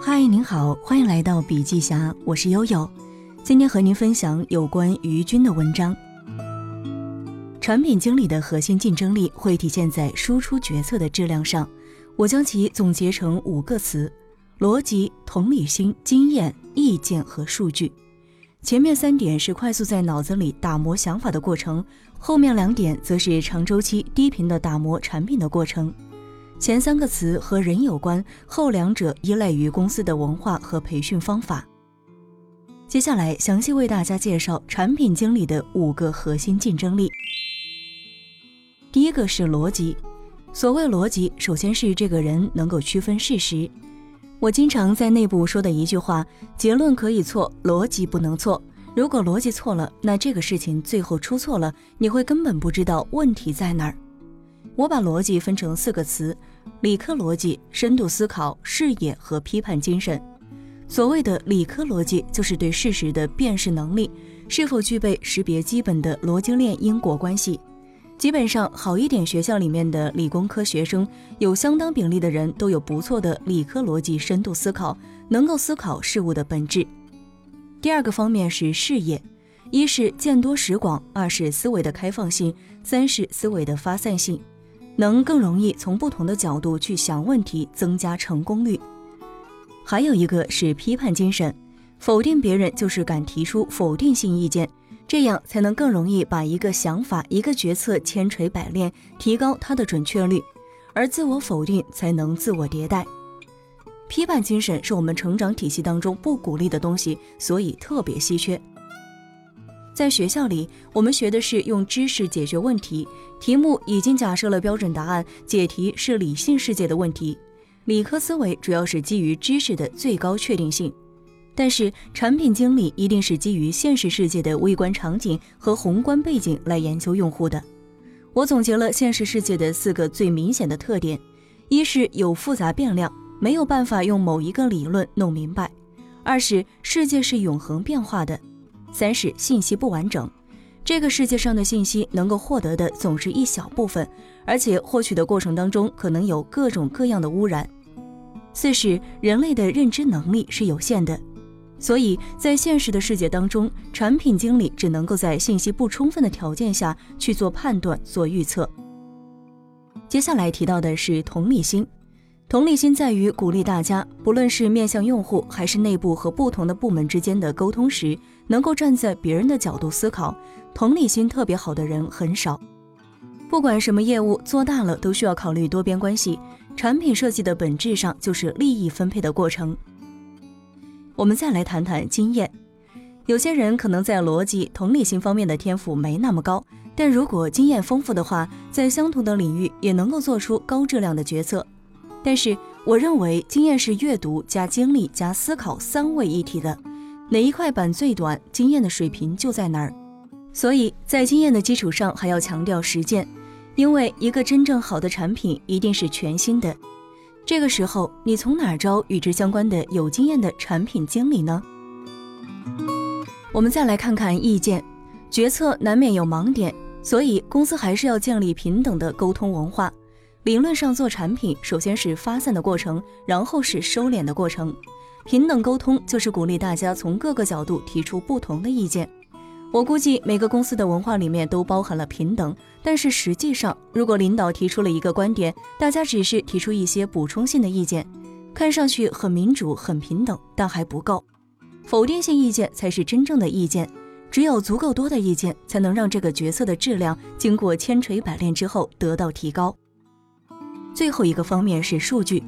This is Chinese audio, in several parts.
嗨，您好，欢迎来到笔记侠，我是悠悠。今天和您分享有关于军的文章。产品经理的核心竞争力会体现在输出决策的质量上。我将其总结成五个词：逻辑、同理心、经验、意见和数据。前面三点是快速在脑子里打磨想法的过程，后面两点则是长周期、低频的打磨产品的过程。前三个词和人有关，后两者依赖于公司的文化和培训方法。接下来详细为大家介绍产品经理的五个核心竞争力。第一个是逻辑。所谓逻辑，首先是这个人能够区分事实。我经常在内部说的一句话：结论可以错，逻辑不能错。如果逻辑错了，那这个事情最后出错了，你会根本不知道问题在哪儿。我把逻辑分成四个词：理科逻辑、深度思考、视野和批判精神。所谓的理科逻辑，就是对事实的辨识能力，是否具备识别基本的逻辑链因果关系。基本上，好一点学校里面的理工科学生，有相当比例的人都有不错的理科逻辑深度思考，能够思考事物的本质。第二个方面是视野，一是见多识广，二是思维的开放性，三是思维的发散性，能更容易从不同的角度去想问题，增加成功率。还有一个是批判精神，否定别人就是敢提出否定性意见，这样才能更容易把一个想法、一个决策千锤百炼，提高它的准确率。而自我否定才能自我迭代。批判精神是我们成长体系当中不鼓励的东西，所以特别稀缺。在学校里，我们学的是用知识解决问题，题目已经假设了标准答案，解题是理性世界的问题。理科思维主要是基于知识的最高确定性，但是产品经理一定是基于现实世界的微观场景和宏观背景来研究用户的。我总结了现实世界的四个最明显的特点：一是有复杂变量，没有办法用某一个理论弄明白；二是世界是永恒变化的；三是信息不完整，这个世界上的信息能够获得的总是一小部分。而且获取的过程当中可能有各种各样的污染。四是人类的认知能力是有限的，所以在现实的世界当中，产品经理只能够在信息不充分的条件下去做判断、做预测。接下来提到的是同理心，同理心在于鼓励大家，不论是面向用户还是内部和不同的部门之间的沟通时，能够站在别人的角度思考。同理心特别好的人很少。不管什么业务做大了，都需要考虑多边关系。产品设计的本质上就是利益分配的过程。我们再来谈谈经验。有些人可能在逻辑、同理心方面的天赋没那么高，但如果经验丰富的话，在相同的领域也能够做出高质量的决策。但是，我认为经验是阅读加经历加思考三位一体的，哪一块板最短，经验的水平就在哪儿。所以在经验的基础上，还要强调实践。因为一个真正好的产品一定是全新的，这个时候你从哪招与之相关的有经验的产品经理呢？我们再来看看意见，决策难免有盲点，所以公司还是要建立平等的沟通文化。理论上做产品，首先是发散的过程，然后是收敛的过程。平等沟通就是鼓励大家从各个角度提出不同的意见。我估计每个公司的文化里面都包含了平等，但是实际上，如果领导提出了一个观点，大家只是提出一些补充性的意见，看上去很民主、很平等，但还不够。否定性意见才是真正的意见，只有足够多的意见，才能让这个决策的质量经过千锤百炼之后得到提高。最后一个方面是数据。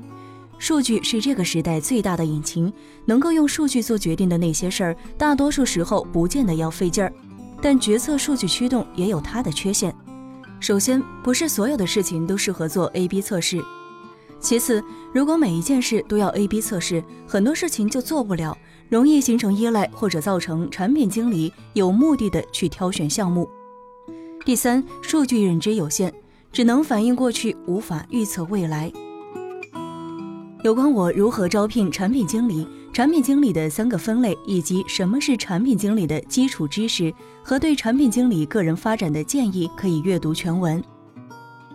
数据是这个时代最大的引擎，能够用数据做决定的那些事儿，大多数时候不见得要费劲儿。但决策数据驱动也有它的缺陷。首先，不是所有的事情都适合做 A/B 测试；其次，如果每一件事都要 A/B 测试，很多事情就做不了，容易形成依赖，或者造成产品经理有目的的去挑选项目。第三，数据认知有限，只能反映过去，无法预测未来。有关我如何招聘产品经理、产品经理的三个分类，以及什么是产品经理的基础知识和对产品经理个人发展的建议，可以阅读全文。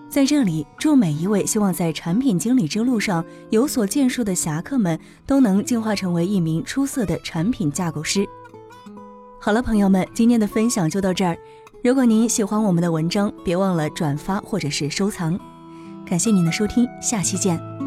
在这里，祝每一位希望在产品经理之路上有所建树的侠客们，都能进化成为一名出色的产品架构师。好了，朋友们，今天的分享就到这儿。如果您喜欢我们的文章，别忘了转发或者是收藏。感谢您的收听，下期见。